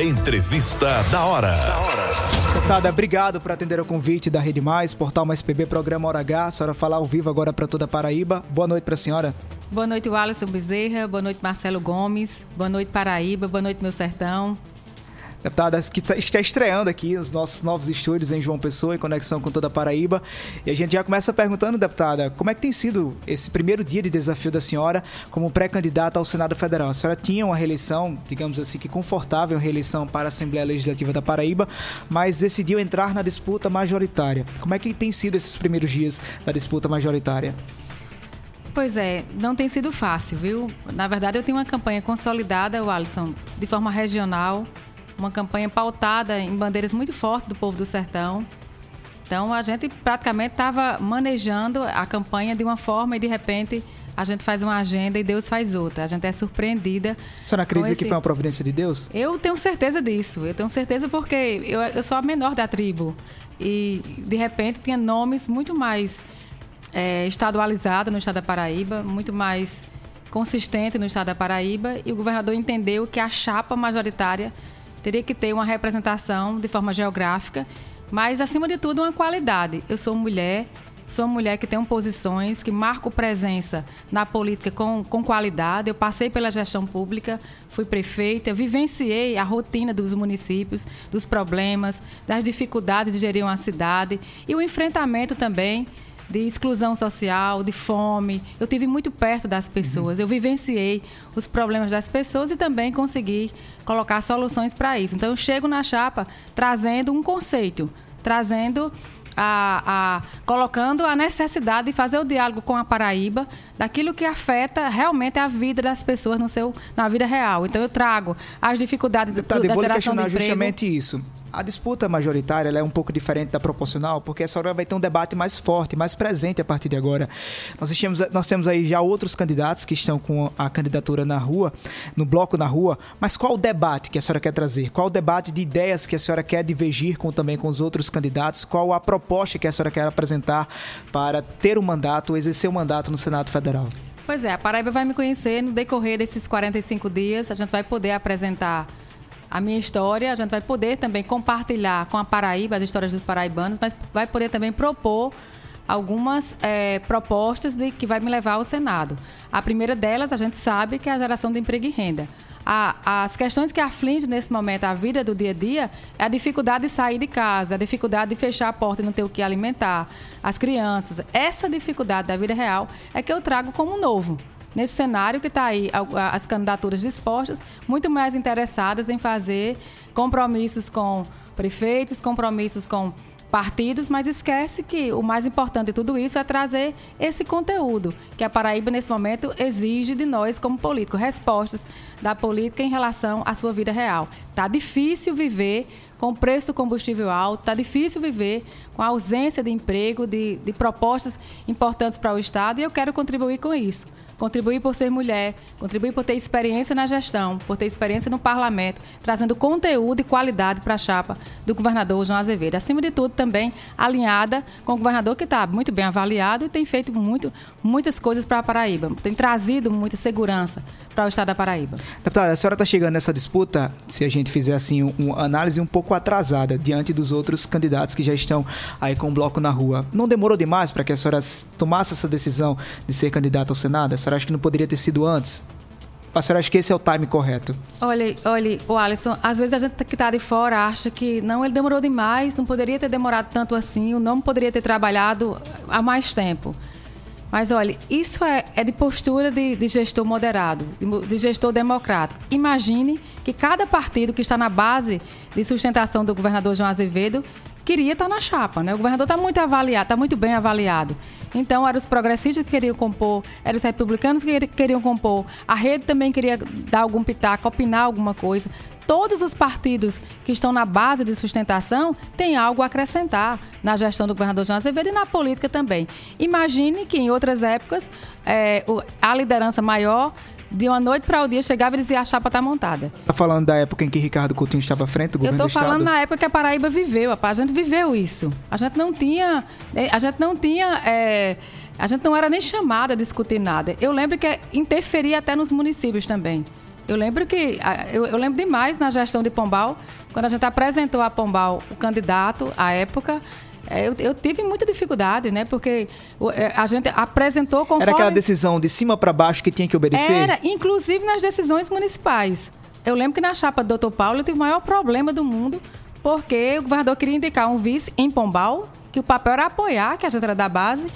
Entrevista da hora. Deputada, obrigado por atender o convite da Rede Mais, Portal Mais PB, programa Hora H. A senhora falar ao vivo agora para toda a Paraíba. Boa noite para a senhora. Boa noite, Alisson Bezerra. Boa noite, Marcelo Gomes. Boa noite, Paraíba. Boa noite, meu sertão. Deputada, que está estreando aqui os nossos novos estúdios em João Pessoa, em conexão com toda a Paraíba. E a gente já começa perguntando, deputada, como é que tem sido esse primeiro dia de desafio da senhora como pré-candidata ao Senado Federal? A senhora tinha uma reeleição, digamos assim, que confortável reeleição para a Assembleia Legislativa da Paraíba, mas decidiu entrar na disputa majoritária. Como é que tem sido esses primeiros dias da disputa majoritária? Pois é, não tem sido fácil, viu? Na verdade, eu tenho uma campanha consolidada, Alisson, de forma regional, uma campanha pautada em bandeiras muito fortes do povo do sertão. Então a gente praticamente estava manejando a campanha de uma forma e de repente a gente faz uma agenda e Deus faz outra. A gente é surpreendida. A senhora acredita esse... que foi uma providência de Deus? Eu tenho certeza disso. Eu tenho certeza porque eu, eu sou a menor da tribo. E de repente tinha nomes muito mais é, estadualizados no estado da Paraíba, muito mais consistente no estado da Paraíba. E o governador entendeu que a chapa majoritária teria que ter uma representação de forma geográfica, mas acima de tudo uma qualidade. Eu sou mulher, sou uma mulher que tem posições, que marco presença na política com, com qualidade. Eu passei pela gestão pública, fui prefeita, vivenciei a rotina dos municípios, dos problemas, das dificuldades de gerir uma cidade e o enfrentamento também de exclusão social, de fome. Eu tive muito perto das pessoas. Eu vivenciei os problemas das pessoas e também consegui colocar soluções para isso. Então eu chego na chapa trazendo um conceito, trazendo a, a, colocando a necessidade de fazer o diálogo com a Paraíba daquilo que afeta realmente a vida das pessoas no seu, na vida real. Então eu trago as dificuldades Deputado, do, da geração de emprego. justamente isso a disputa majoritária é um pouco diferente da proporcional, porque essa hora vai ter um debate mais forte, mais presente a partir de agora. Nós, temos, nós temos aí já outros candidatos que estão com a candidatura na rua, no bloco na rua, mas qual o debate que a senhora quer trazer? Qual o debate de ideias que a senhora quer divergir com, também com os outros candidatos? Qual a proposta que a senhora quer apresentar para ter o um mandato, exercer o um mandato no Senado Federal? Pois é, a Paraíba vai me conhecer no decorrer desses 45 dias. A gente vai poder apresentar a minha história, a gente vai poder também compartilhar com a Paraíba as histórias dos paraibanos, mas vai poder também propor algumas é, propostas de que vai me levar ao Senado. A primeira delas, a gente sabe que é a geração de emprego e renda. A, as questões que afligem nesse momento a vida do dia a dia é a dificuldade de sair de casa, a dificuldade de fechar a porta e não ter o que alimentar, as crianças. Essa dificuldade da vida real é que eu trago como novo nesse cenário que está aí as candidaturas dispostas, muito mais interessadas em fazer compromissos com prefeitos, compromissos com partidos, mas esquece que o mais importante de tudo isso é trazer esse conteúdo que a Paraíba, nesse momento, exige de nós como políticos, respostas da política em relação à sua vida real. Está difícil viver com o preço do combustível alto, está difícil viver com a ausência de emprego, de, de propostas importantes para o Estado, e eu quero contribuir com isso contribuir por ser mulher, contribuir por ter experiência na gestão, por ter experiência no parlamento, trazendo conteúdo e qualidade para a chapa do governador João Azevedo. Acima de tudo, também alinhada com o governador que está muito bem avaliado e tem feito muito, muitas coisas para a Paraíba, tem trazido muita segurança para o estado da Paraíba. Deputada, a senhora está chegando nessa disputa, se a gente fizer assim uma análise um pouco atrasada diante dos outros candidatos que já estão aí com o bloco na rua. Não demorou demais para que a senhora tomasse essa decisão de ser candidata ao Senado? A senhora acha que não poderia ter sido antes? A senhora acha que esse é o time correto? Olha, olha, o Alisson, às vezes a gente que está de fora acha que não, ele demorou demais, não poderia ter demorado tanto assim, não poderia ter trabalhado há mais tempo. Mas olha, isso é, é de postura de, de gestor moderado, de, de, gestor democrático. Imagine que cada partido que está na base de sustentação do governador João Azevedo queria estar na chapa, né? O governador está muito avaliado, está muito bem avaliado. Então, eram os progressistas que queriam compor, eram os republicanos que queriam compor, a rede também queria dar algum pitaco, opinar alguma coisa. Todos os partidos que estão na base de sustentação têm algo a acrescentar na gestão do governador João Azevedo e na política também. Imagine que em outras épocas é, a liderança maior de uma noite para o dia chegava e dizia a chapa está montada. Está falando da época em que Ricardo Coutinho estava à frente do governo Eu estou falando na época que a Paraíba viveu, a gente viveu isso. A gente não tinha, eh, a gente não tinha, é, a gente não era nem chamada a discutir nada. Eu lembro que interferia até nos municípios também. Eu lembro que eu, eu, lembro demais na gestão de Pombal, quando a gente apresentou a Pombal o candidato à época. É, eu, eu, tive muita dificuldade, né? Porque é, a gente apresentou conforme... Era aquela decisão de cima para baixo que tinha que obedecer? Era, inclusive nas decisões municipais. Eu lembro que na chapa do doutor Paulo eu tive o maior problema do mundo, porque o governador queria indicar um vice em Pombal, que o papel era apoiar, que a gente era da base,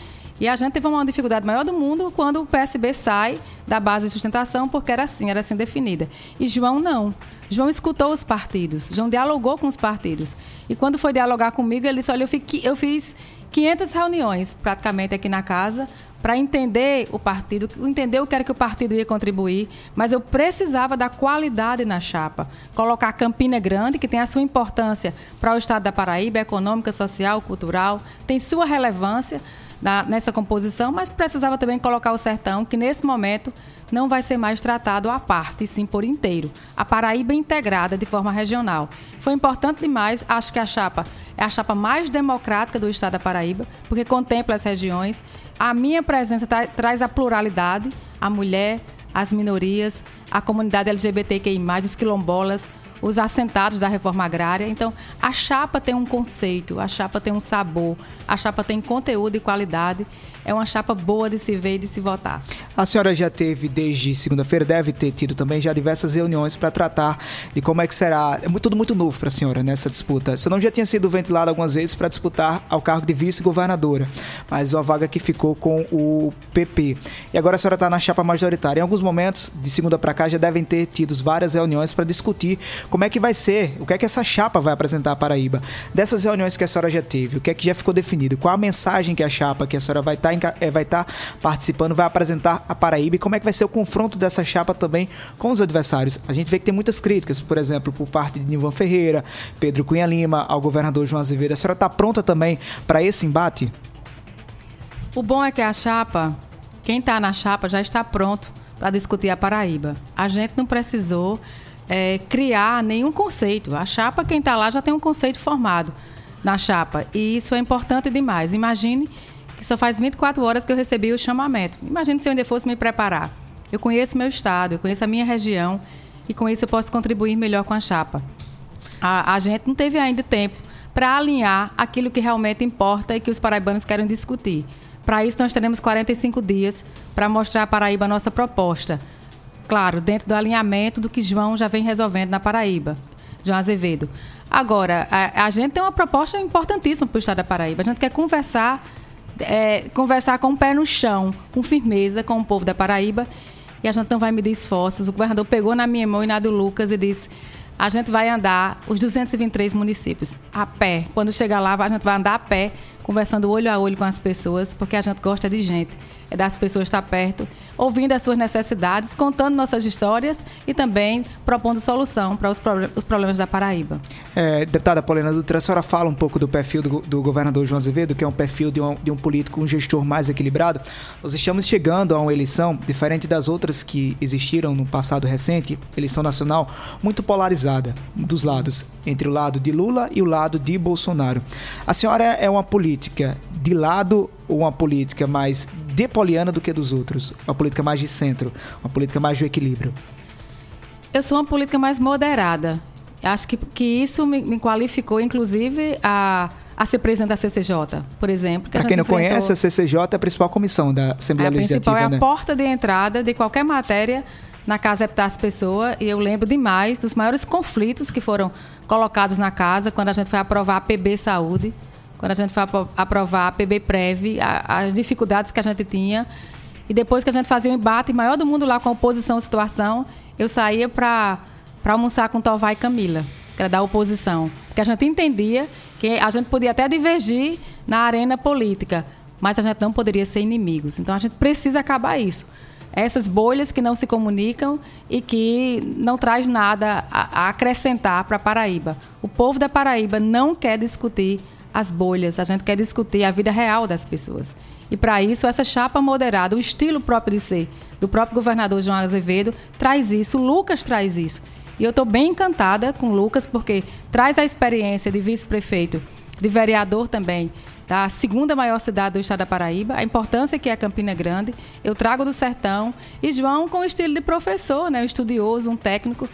e a gente teve uma dificuldade maior do mundo quando o PSB sai da base de sustentação, porque era assim, era assim definida. E João não. João escutou os partidos, João dialogou com os partidos. E quando foi dialogar comigo, ele disse: Olha, eu, fiquei, eu fiz 500 reuniões praticamente aqui na casa para entender o partido, entender o que era que o partido ia contribuir, mas eu precisava da qualidade na chapa. Colocar Campina Grande, que tem a sua importância para o estado da Paraíba, econômica, social, cultural, tem sua relevância na, nessa composição, mas precisava também colocar o sertão, que nesse momento não vai ser mais tratado à parte, sim por inteiro. A Paraíba integrada de forma regional. Foi importante demais, acho que a chapa é a chapa mais democrática do estado da Paraíba, porque contempla as regiões. A minha presença tra traz a pluralidade, a mulher, as minorias, a comunidade LGBTQI+, os quilombolas, os assentados da reforma agrária. Então, a chapa tem um conceito, a chapa tem um sabor, a chapa tem conteúdo e qualidade é uma chapa boa de se ver e de se votar. A senhora já teve, desde segunda-feira, deve ter tido também já diversas reuniões para tratar de como é que será. É tudo muito novo para a senhora nessa disputa. Seu nome já tinha sido ventilado algumas vezes para disputar ao cargo de vice-governadora, mas uma vaga que ficou com o PP. E agora a senhora está na chapa majoritária. Em alguns momentos, de segunda para cá, já devem ter tido várias reuniões para discutir como é que vai ser, o que é que essa chapa vai apresentar à Paraíba. Dessas reuniões que a senhora já teve, o que é que já ficou definido? Qual a mensagem que a chapa que a senhora vai estar tá é, vai tá participando, vai apresentar a Paraíba e como é que vai ser o confronto dessa chapa também com os adversários. A gente vê que tem muitas críticas, por exemplo, por parte de Nilvan Ferreira, Pedro Cunha Lima, ao governador João Azevedo. A senhora está pronta também para esse embate? O bom é que a chapa, quem está na chapa já está pronto para discutir a Paraíba. A gente não precisou é, criar nenhum conceito. A chapa, quem está lá, já tem um conceito formado na chapa. E isso é importante demais. Imagine que só faz 24 horas que eu recebi o chamamento. Imagine se eu ainda fosse me preparar. Eu conheço meu estado, eu conheço a minha região e com isso eu posso contribuir melhor com a chapa. A, a gente não teve ainda tempo para alinhar aquilo que realmente importa e que os paraibanos querem discutir. Para isso, nós teremos 45 dias para mostrar à Paraíba a nossa proposta. Claro, dentro do alinhamento do que João já vem resolvendo na Paraíba, João Azevedo. Agora, a, a gente tem uma proposta importantíssima para o estado da Paraíba. A gente quer conversar é, conversar com o pé no chão, com firmeza, com o povo da Paraíba. E a gente não vai medir esforços. O governador pegou na minha mão e na do Lucas e disse: a gente vai andar os 223 municípios a pé. Quando chegar lá, a gente vai andar a pé, conversando olho a olho com as pessoas, porque a gente gosta de gente é das pessoas estar perto, ouvindo as suas necessidades, contando nossas histórias e também propondo solução para os, problemas da Paraíba. É, deputada Paulina Dutra, a senhora fala um pouco do perfil do, do governador João Azevedo, que é um perfil de um, de um político, um gestor mais equilibrado. Nós estamos chegando a uma eleição, diferente das outras que existiram no passado recente, eleição nacional, muito polarizada dos lados, entre o lado de Lula e o lado de Bolsonaro. A senhora é uma política de lado ou uma política mais de Poliana do que dos outros? Uma política mais de centro, uma política mais de equilíbrio? Eu sou uma política mais moderada. Acho que, que isso me, me qualificou, inclusive, a, a ser presidente da CCJ, por exemplo. Para quem não enfrentou... conhece, a CCJ é a principal comissão da Assembleia é, a Legislativa. A principal é né? a porta de entrada de qualquer matéria na Casa Epitácio Pessoa. E eu lembro demais dos maiores conflitos que foram colocados na casa quando a gente foi aprovar a PB Saúde quando a gente foi aprovar a PB Prev, as dificuldades que a gente tinha. E depois que a gente fazia o um embate maior do mundo lá com a oposição situação, eu saía para almoçar com Tovar e Camila, que era da oposição. Porque a gente entendia que a gente podia até divergir na arena política, mas a gente não poderia ser inimigos. Então a gente precisa acabar isso. Essas bolhas que não se comunicam e que não traz nada a, a acrescentar para a Paraíba. O povo da Paraíba não quer discutir as bolhas, a gente quer discutir a vida real das pessoas. E para isso, essa chapa moderada, o estilo próprio de ser do próprio governador João Azevedo, traz isso, Lucas traz isso. E eu estou bem encantada com Lucas, porque traz a experiência de vice-prefeito, de vereador também, da segunda maior cidade do estado da Paraíba, a importância que é Campina Grande. Eu trago do sertão e João com o estilo de professor, né, um estudioso, um técnico.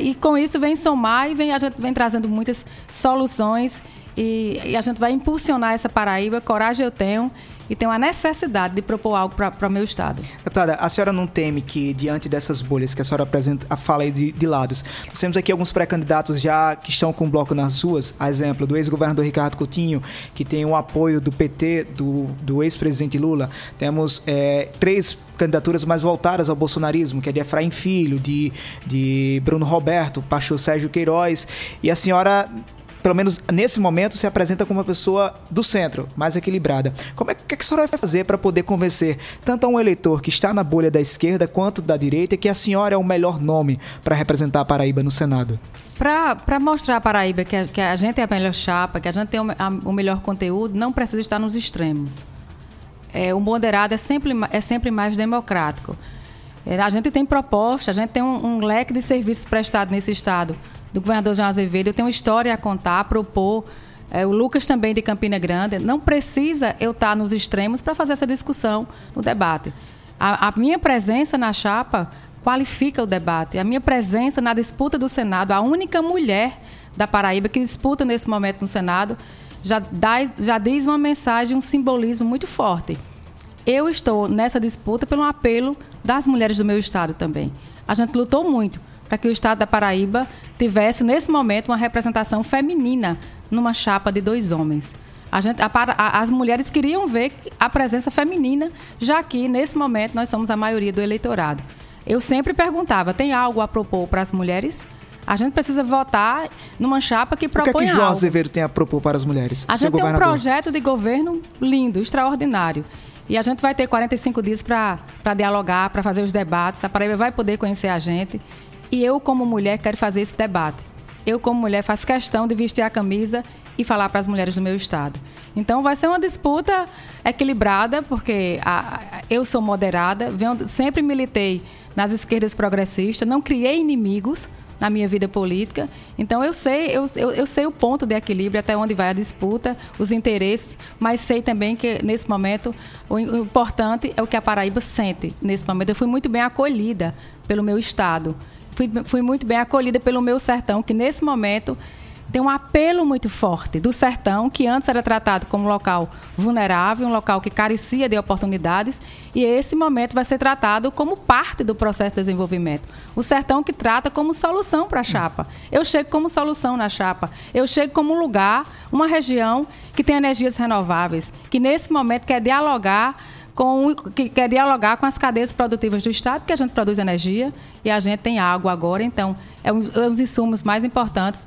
E com isso vem somar e vem, a gente vem trazendo muitas soluções e, e a gente vai impulsionar essa Paraíba. Coragem eu tenho e tem uma necessidade de propor algo para o meu estado. Deputada, a senhora não teme que, diante dessas bolhas que a senhora apresenta, fala aí de, de lados, nós temos aqui alguns pré-candidatos já que estão com bloco nas ruas, a exemplo do ex-governador Ricardo Coutinho, que tem o apoio do PT, do, do ex-presidente Lula. Temos é, três candidaturas mais voltadas ao bolsonarismo, que é de Efraim Filho, de, de Bruno Roberto, pastor Sérgio Queiroz, e a senhora pelo menos nesse momento, se apresenta como uma pessoa do centro, mais equilibrada. Como é que, que a senhora vai fazer para poder convencer tanto a um eleitor que está na bolha da esquerda quanto da direita que a senhora é o melhor nome para representar a Paraíba no Senado? Para mostrar a Paraíba que a, que a, gente é a melhor chapa, que a gente tem o, a, o melhor conteúdo, não precisa estar nos extremos. É, o moderado é sempre, é sempre mais democrático. É, a gente tem proposta, a gente tem um, um leque de serviços prestados nesse Estado do governador João Azevedo. Eu tenho uma história a contar, a propor. É, o Lucas também de Campina Grande. Não precisa eu estar nos extremos para fazer essa discussão no debate. A, a, minha presença na chapa qualifica o debate. A minha presença na disputa do Senado, a única mulher da Paraíba que disputa nesse momento no Senado, já, dá, já diz uma mensagem, um simbolismo muito forte. Eu estou nessa disputa pelo apelo das mulheres do meu estado também. A gente lutou muito para que o estado da Paraíba tivesse, nesse momento, uma representação feminina numa chapa de dois homens. A gente, a, a, as mulheres queriam ver a presença feminina, já que, nesse momento, nós somos a maioria do eleitorado. Eu sempre perguntava: tem algo a propor para as mulheres? A gente precisa votar numa chapa que propõe algo. O que, é que João. Azevedo tem a propor para as mulheres? A gente tem um projeto de governo lindo, extraordinário. E a gente vai ter 45 dias para dialogar, para fazer os debates. A Paraíba vai poder conhecer a gente. E eu, como mulher, quero fazer esse debate. Eu, como mulher, faço questão de vestir a camisa e falar para as mulheres do meu estado. Então, vai ser uma disputa equilibrada, porque a, a, eu sou moderada, venho, sempre militei nas esquerdas progressistas, não criei inimigos na minha vida política. Então eu sei, eu, eu, eu, sei o ponto de equilíbrio, até onde vai a disputa, os interesses, mas sei também que nesse momento o, o importante é o que a Paraíba sente. Nesse momento eu fui muito bem acolhida pelo meu estado fui, fui muito bem acolhida pelo meu sertão, que nesse momento tem um apelo muito forte do sertão, que antes era tratado como um local vulnerável, um local que carecia de oportunidades, e esse momento vai ser tratado como parte do processo de desenvolvimento. O sertão que trata como solução para a chapa. Eu chego como solução na chapa. Eu chego como um lugar, uma região que tem energias renováveis, que nesse momento quer dialogar com, que quer dialogar com as cadeias produtivas do Estado, porque a gente produz energia e a gente tem água agora, então é um, é um dos insumos mais importantes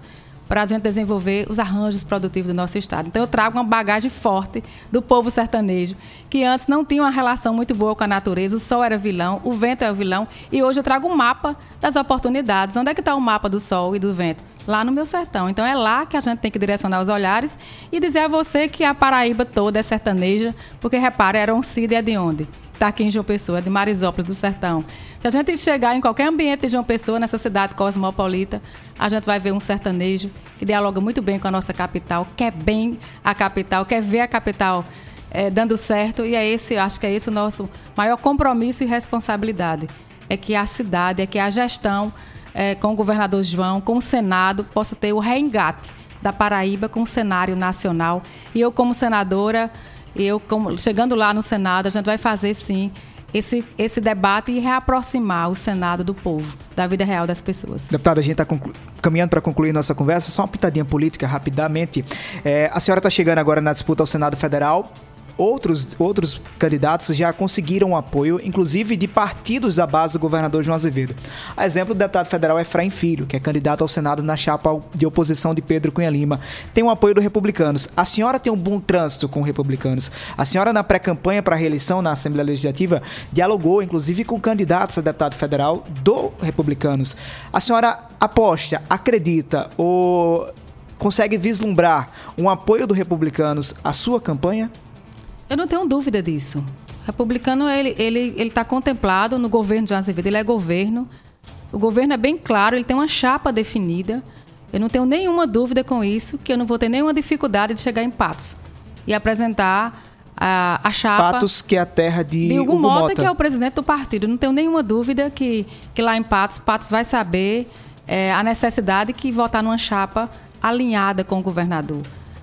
para a gente desenvolver os arranjos produtivos do nosso estado. Então eu trago uma bagagem forte do povo sertanejo, que antes não tinha uma relação muito boa com a natureza, o sol era vilão, o vento é o vilão, e hoje eu trago um mapa das oportunidades. Onde é que está o mapa do sol e do vento? Lá no meu sertão. Então é lá que a gente tem que direcionar os olhares e dizer a você que a Paraíba toda é sertaneja, porque repara, era um Cida é de onde? Está aqui em João Pessoa, de Marisópolis do Sertão. Se a gente chegar em qualquer ambiente de João Pessoa, nessa cidade cosmopolita, a gente vai ver um sertanejo que dialoga muito bem com a nossa capital, quer bem a capital, quer ver a capital é, dando certo. E é esse, acho que é esse o nosso maior compromisso e responsabilidade. É que a cidade, é que a gestão é, com o governador João, com o Senado, possa ter o reengate da Paraíba com o cenário nacional. E eu, como senadora, eu, como, chegando lá no Senado, a gente vai fazer sim esse, esse debate e reaproximar o Senado do povo, da vida real das pessoas. Deputada, a gente está caminhando para concluir nossa conversa. Só uma pitadinha política, rapidamente. É, a senhora está chegando agora na disputa ao Senado Federal outros, outros candidatos já conseguiram apoio, inclusive de partidos da base do governador João Azevedo. A exemplo do deputado federal Efraim Filho, que é candidato ao Senado na chapa de oposição de Pedro Cunha Lima. Tem o apoio dos republicanos. A senhora tem um bom trânsito com republicanos. A senhora, na pré-campanha para a reeleição na Assembleia Legislativa, dialogou, inclusive, com candidatos a deputado federal do republicanos. A senhora aposta, acredita ou consegue vislumbrar um apoio do republicanos à sua campanha? Eu não tenho dúvida disso. Republicano, ele ele ele está contemplado no governo de Azevedo, ele é governo. O governo é bem claro, ele tem uma chapa definida. Eu não tenho nenhuma dúvida com isso, que eu não vou ter nenhuma dificuldade de chegar em Patos. e apresentar a, a chapa. Patos, que é a terra de, de Hugo, Hugo Mota, Mota, que é o presidente do partido. Não tenho nenhuma dúvida que, que lá em Patos, Patos vai saber é, a necessidade que votar numa chapa alinhada com o governador.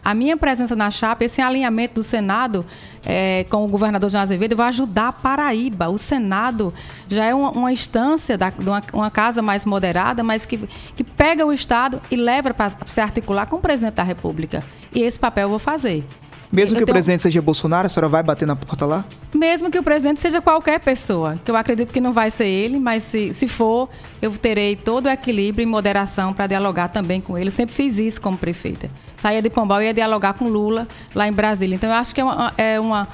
A minha presença na chapa, esse alinhamento do Senado é, com o governador João Azevedo vai ajudar a Paraíba. O Senado já é uma, uma instância da, uma, uma, casa mais moderada, mas que, que pega o Estado e leva para se articular com o presidente da República. E esse papel eu vou fazer. Mesmo eu que tenho... o presidente seja Bolsonaro, a senhora vai bater na porta lá? Mesmo que o presidente seja qualquer pessoa, que eu acredito que não vai ser ele, mas se, se for, eu terei todo o equilíbrio e moderação para dialogar também com ele. Eu sempre fiz isso como prefeita. Saía de Pombal e ia dialogar com Lula lá em Brasília. Então, eu acho que é, uma, é, uma,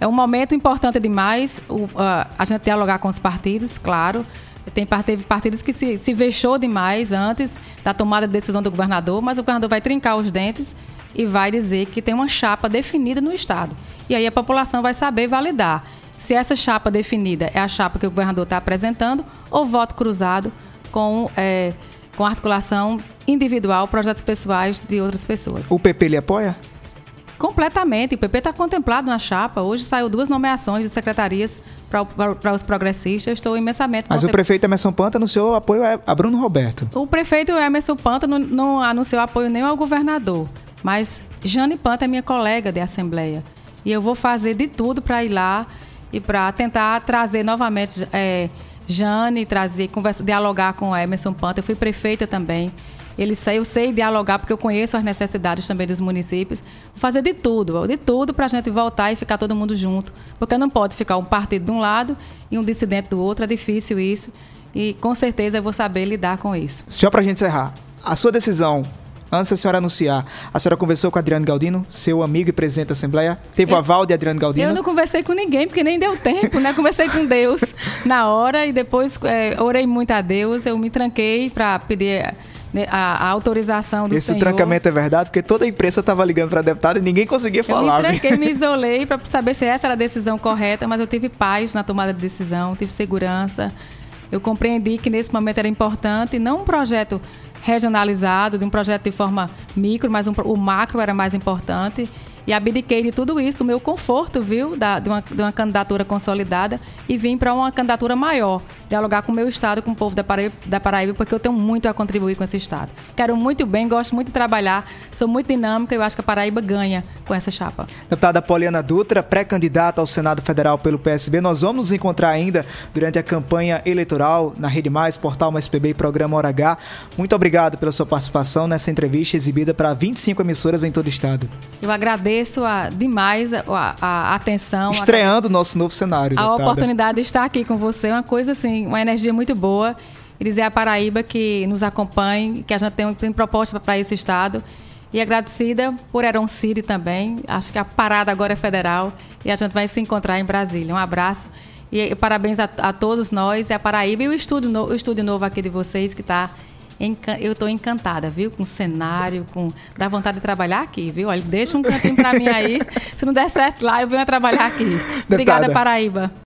é um momento importante demais o, uh, a gente dialogar com os partidos, claro. Tem, teve partidos que se, se vexou demais antes da tomada de decisão do governador, mas o governador vai trincar os dentes e vai dizer que tem uma chapa definida no Estado. E aí a população vai saber validar se essa chapa definida é a chapa que o governador está apresentando ou voto cruzado com, é, com articulação individual, projetos pessoais de outras pessoas. O PP lhe apoia? Completamente. O PP está contemplado na chapa. Hoje saiu duas nomeações de secretarias para os progressistas. Eu estou imensamente. Mas o prefeito Emerson Panta anunciou apoio a Bruno Roberto. O prefeito Emerson Panta não, não anunciou apoio nem ao governador. Mas Jane Panta é minha colega de assembleia. E eu vou fazer de tudo para ir lá e para tentar trazer novamente é, Jane, trazer, conversa, dialogar com Emerson Panta. Eu fui prefeita também. Ele, eu sei dialogar porque eu conheço as necessidades também dos municípios. Vou fazer de tudo, de tudo para a gente voltar e ficar todo mundo junto. Porque não pode ficar um partido de um lado e um dissidente do outro. É difícil isso. E com certeza eu vou saber lidar com isso. Só para a gente encerrar, a sua decisão Antes da senhora anunciar, a senhora conversou com Adriano Galdino, seu amigo e presidente da Assembleia? Teve eu, o aval de Adriano Galdino? Eu não conversei com ninguém, porque nem deu tempo, né? Conversei com Deus na hora e depois é, orei muito a Deus. Eu me tranquei para pedir né, a, a, autorização do Esse senhor. trancamento é verdade, porque toda a imprensa estava ligando para a deputada e ninguém conseguia falar. Eu me tranquei, me isolei para saber se essa era a decisão correta, mas eu tive paz na tomada de decisão, tive segurança. Eu compreendi que nesse momento era importante, não um projeto regionalizado, de um projeto de forma micro, mas um, o macro era mais importante. E abdiquei de tudo isso, do meu conforto, viu? Da, de, uma, de uma candidatura consolidada e vim para uma candidatura maior, dialogar com o meu estado, com o povo da Paraíba, da Paraíba, porque eu tenho muito a contribuir com esse estado. Quero muito bem, gosto muito de trabalhar, sou muito dinâmica e eu acho que a Paraíba ganha com essa chapa. Deputada Poliana Dutra, pré-candidata ao Senado Federal pelo PSB, nós vamos nos encontrar ainda durante a campanha eleitoral na Rede Mais, Portal Mais PB e Programa Hora H. Muito obrigado pela sua participação nessa entrevista exibida para 25 emissoras em todo o estado. Eu agradeço agradeço a, demais a, a, a atenção. Estreando o nosso novo cenário. A oportunidade de estar aqui com você, uma coisa assim, uma energia muito boa. E dizer a Paraíba que nos acompanhe, que a gente tem, tem proposta para esse estado. E agradecida por Eron City também. Acho que a parada agora é federal e a gente vai se encontrar em Brasília. Um abraço e parabéns a, a todos nós, e a Paraíba e o estúdio, no, o estúdio novo aqui de vocês que está eu estou encantada, viu? Com o cenário, com dá vontade de trabalhar aqui, viu? Olha, deixa um cantinho para mim aí. Se não der certo lá, eu venho a trabalhar aqui. Obrigada, Paraíba.